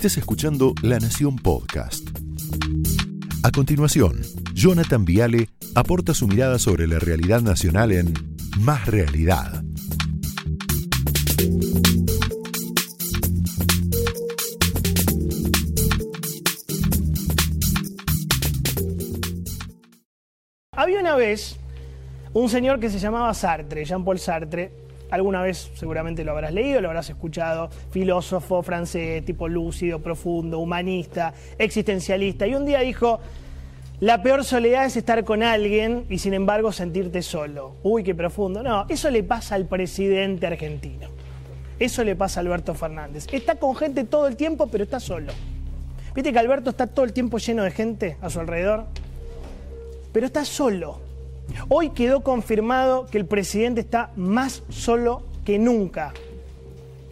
Estés escuchando La Nación Podcast. A continuación, Jonathan Viale aporta su mirada sobre la realidad nacional en Más Realidad. Había una vez un señor que se llamaba Sartre, Jean-Paul Sartre. Alguna vez seguramente lo habrás leído, lo habrás escuchado. Filósofo francés, tipo lúcido, profundo, humanista, existencialista. Y un día dijo, la peor soledad es estar con alguien y sin embargo sentirte solo. Uy, qué profundo. No, eso le pasa al presidente argentino. Eso le pasa a Alberto Fernández. Está con gente todo el tiempo, pero está solo. ¿Viste que Alberto está todo el tiempo lleno de gente a su alrededor? Pero está solo. Hoy quedó confirmado que el presidente está más solo que nunca.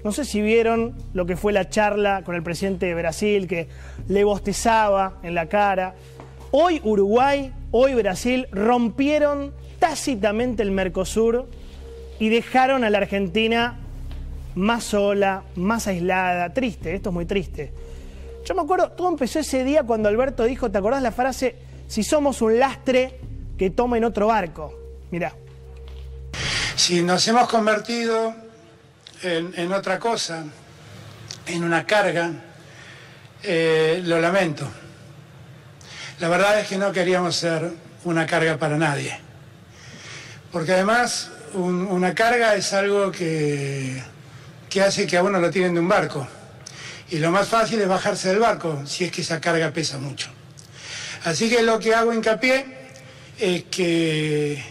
No sé si vieron lo que fue la charla con el presidente de Brasil, que le bostezaba en la cara. Hoy Uruguay, hoy Brasil rompieron tácitamente el Mercosur y dejaron a la Argentina más sola, más aislada, triste, esto es muy triste. Yo me acuerdo, todo empezó ese día cuando Alberto dijo, ¿te acordás la frase? Si somos un lastre, que tomen otro barco. Mirá. Si nos hemos convertido en, otra cosa, en una carga, eh, lo lamento. La verdad es que no queríamos ser una carga para nadie. Porque además una carga es algo que, que hace que a uno lo tiren de un barco. Y lo más fácil es bajarse del barco si es que esa carga pesa mucho. Así que lo que hago hincapié es que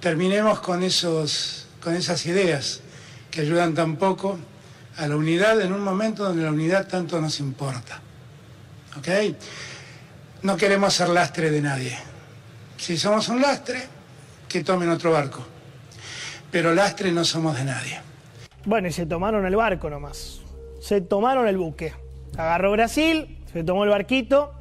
terminemos con, esos, con esas ideas que ayudan tan poco a la unidad en un momento donde la unidad tanto nos importa. ¿Ok? No queremos ser lastre de nadie. Si somos un lastre, que tomen otro barco. Pero lastre no somos de nadie. Bueno, y se tomaron el barco nomás. Se tomaron el buque. Agarró Brasil, se tomó el barquito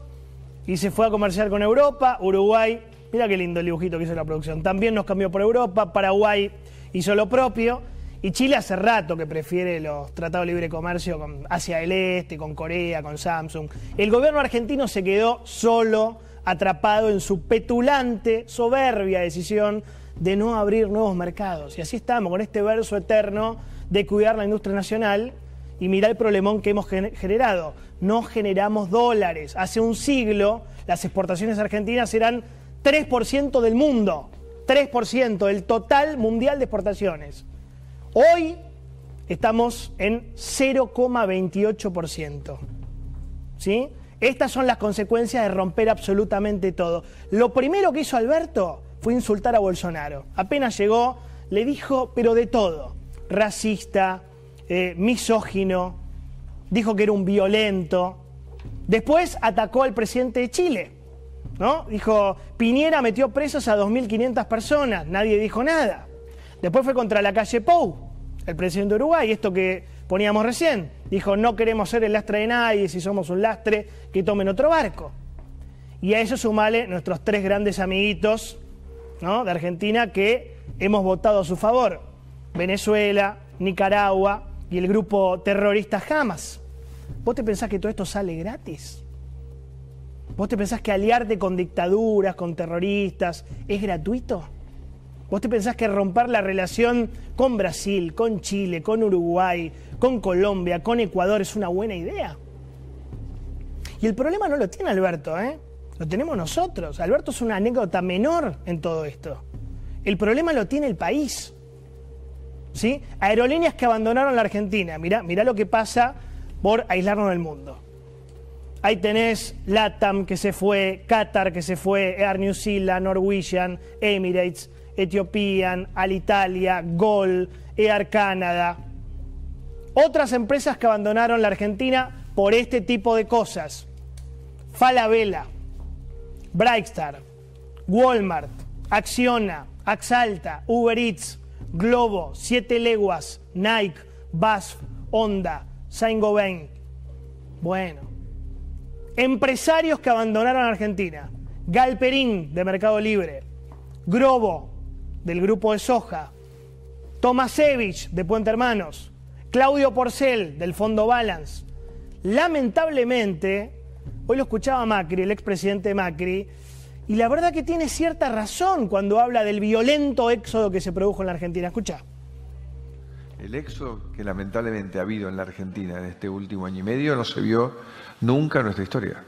y se fue a comerciar con Europa, Uruguay Mira qué lindo el dibujito que hizo la producción. También nos cambió por Europa, Paraguay hizo lo propio. Y Chile hace rato que prefiere los tratados de libre comercio con Asia del Este, con Corea, con Samsung. El gobierno argentino se quedó solo, atrapado en su petulante, soberbia decisión de no abrir nuevos mercados. Y así estamos, con este verso eterno de cuidar la industria nacional y mirar el problemón que hemos generado. No generamos dólares. Hace un siglo las exportaciones argentinas eran 3% del mundo, 3% del total mundial de exportaciones. Hoy estamos en 0,28%. ¿Sí? Estas son las consecuencias de romper absolutamente todo. Lo primero que hizo Alberto fue insultar a Bolsonaro. Apenas llegó, le dijo, pero de todo. Racista, eh, misógino, dijo que era un violento. Después atacó al presidente de Chile. ¿No? Dijo, Piñera metió presos a 2.500 personas, nadie dijo nada. Después fue contra la calle Pou, el presidente de Uruguay, esto que poníamos recién. Dijo, no queremos ser el lastre de nadie, si somos un lastre, que tomen otro barco. Y a eso sumale nuestros tres grandes amiguitos ¿no? de Argentina que hemos votado a su favor. Venezuela, Nicaragua y el grupo terrorista Hamas. ¿Vos te pensás que todo esto sale gratis? ¿Vos te pensás que aliarte con dictaduras, con terroristas, es gratuito? ¿Vos te pensás que romper la relación con Brasil, con Chile, con Uruguay, con Colombia, con Ecuador es una buena idea? Y el problema no lo tiene Alberto, ¿eh? Lo tenemos nosotros. Alberto es una anécdota menor en todo esto. El problema lo tiene el país. ¿Sí? Aerolíneas que abandonaron la Argentina. Mirá, mirá lo que pasa por aislarnos del mundo. Ahí tenés LATAM que se fue, Qatar que se fue, Air New Zealand, Norwegian, Emirates, Ethiopian, Alitalia, Gol, Air Canada. Otras empresas que abandonaron la Argentina por este tipo de cosas. Falabella, Brightstar, Walmart, Acciona, Axalta, Uber Eats, Globo, Siete Leguas, Nike, BASF, Honda, Saint-Gobain. Bueno, Empresarios que abandonaron Argentina. Galperín, de Mercado Libre. Grobo, del grupo de soja. Tomasevich, de Puente Hermanos. Claudio Porcel, del Fondo Balance. lamentablemente, hoy lo escuchaba Macri, el expresidente Macri, y la verdad que tiene cierta razón cuando habla del violento éxodo que se produjo en la Argentina. Escucha. El éxodo que lamentablemente ha habido en la Argentina en este último año y medio no se vio nunca en nuestra historia.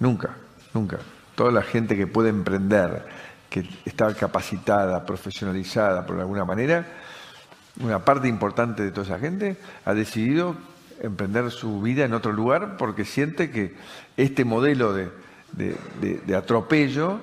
Nunca, nunca. Toda la gente que puede emprender, que está capacitada, profesionalizada por alguna manera, una parte importante de toda esa gente ha decidido emprender su vida en otro lugar porque siente que este modelo de, atropello,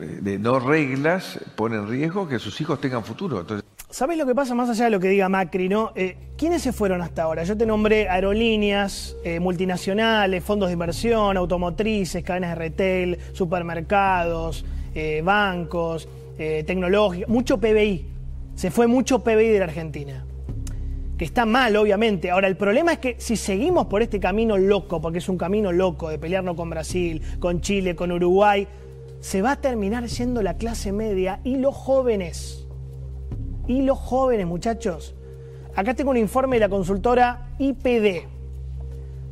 eh, de no reglas, pone en riesgo que sus hijos tengan futuro. Entonces, ¿Sabes lo que pasa más allá de lo que diga Macri? ¿no? Eh, ¿Quiénes se fueron hasta ahora? Yo te nombré aerolíneas, eh, multinacionales, fondos de inversión, automotrices, cadenas de retail, supermercados, bancos, tecnológicos, mucho PBI. Se fue mucho PBI de la Argentina que está mal, obviamente. Ahora, el problema es que si seguimos por este camino loco, porque es un camino loco de pelearnos con Brasil, con Chile, con Uruguay, se va a terminar siendo la clase media y los jóvenes. Y los jóvenes, muchachos. Acá tengo un informe de la consultora IPD.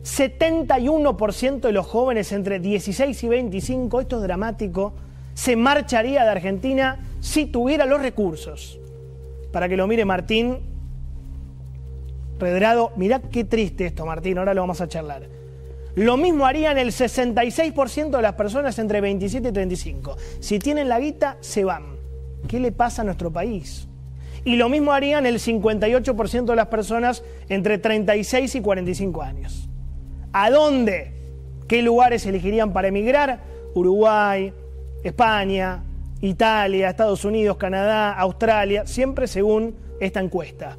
71% de los jóvenes entre 16 y 25, esto es dramático, se marcharía de Argentina si tuviera los recursos. Para que lo mire Martín, Redrado, mirá qué triste esto, Martín, ahora lo vamos a charlar. Lo mismo harían el 66% de las personas entre 27 y 35. Si tienen la guita, se van. ¿Qué le pasa a nuestro país? Y lo mismo harían el 58% de las personas entre 36 y 45 años. ¿A dónde? ¿Qué lugares elegirían para emigrar? Uruguay, España, Italia, Estados Unidos, Canadá, Australia, siempre según esta encuesta.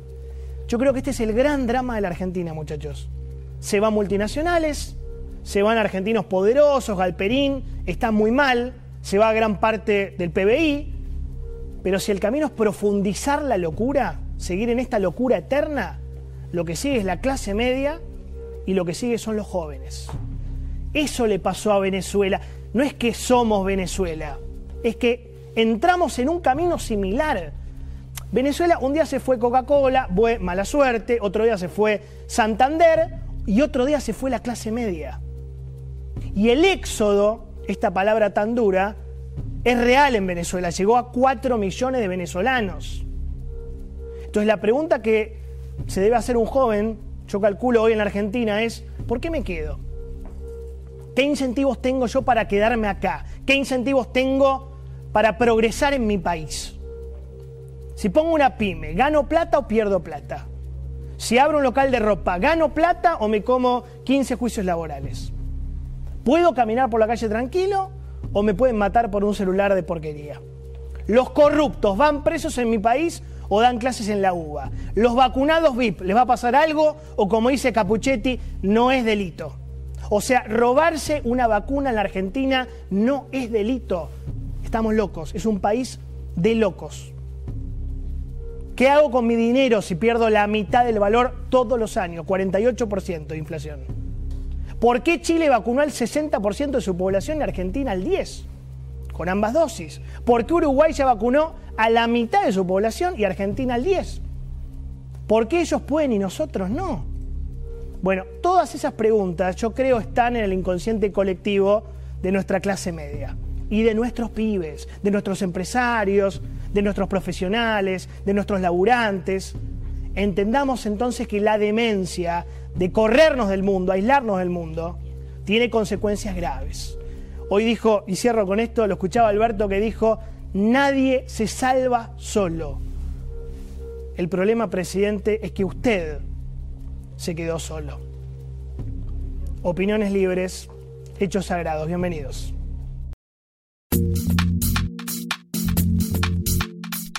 Yo creo que este es el gran drama de la Argentina, muchachos. Se van multinacionales, se van argentinos poderosos, Galperín, está muy mal, se va gran parte del PBI, pero si el camino es profundizar la locura, seguir en esta locura eterna, lo que sigue es la clase media y lo que sigue son los jóvenes. Eso le pasó a Venezuela. No es que somos Venezuela, es que entramos en un camino similar Venezuela un día se fue Coca-Cola, mala suerte, otro día se fue Santander y otro día se fue la clase media. Y el éxodo, esta palabra tan dura, es real en Venezuela, llegó a 4 millones de venezolanos. Entonces la pregunta que se debe hacer un joven, yo calculo hoy en la Argentina, es, ¿por qué me quedo? ¿Qué incentivos tengo yo para quedarme acá? ¿Qué incentivos tengo para progresar en mi país? Si pongo una pyme, ¿gano plata o pierdo plata? Si abro un local de ropa, ¿gano plata o me como 15 juicios laborales? ¿Puedo caminar por la calle tranquilo o me pueden matar por un celular de porquería? ¿Los corruptos van presos en mi país o dan clases en la UBA? ¿Los vacunados VIP les va a pasar algo o como dice Capuchetti, no es delito? O sea, robarse una vacuna en la Argentina no es delito. Estamos locos, es un país de locos. ¿Qué hago con mi dinero si pierdo la mitad del valor todos los años? 48% de inflación. ¿Por qué Chile vacunó al 60% de su población y Argentina al 10%? Con ambas dosis. ¿Por qué Uruguay ya vacunó a la mitad de su población y Argentina al 10%? ¿Por qué ellos pueden y nosotros no? Bueno, todas esas preguntas yo creo están en el inconsciente colectivo de nuestra clase media y de nuestros pibes, de nuestros empresarios, de nuestros profesionales, de nuestros laburantes. Entendamos entonces que la demencia de corrernos del mundo, aislarnos del mundo, tiene consecuencias graves. Hoy dijo, y cierro con esto, lo escuchaba Alberto que dijo, nadie se salva solo. El problema, presidente, es que usted se quedó solo. Opiniones libres, hechos sagrados. Bienvenidos.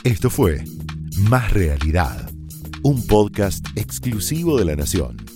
Esto fue Más Realidad, un podcast exclusivo de La Nación.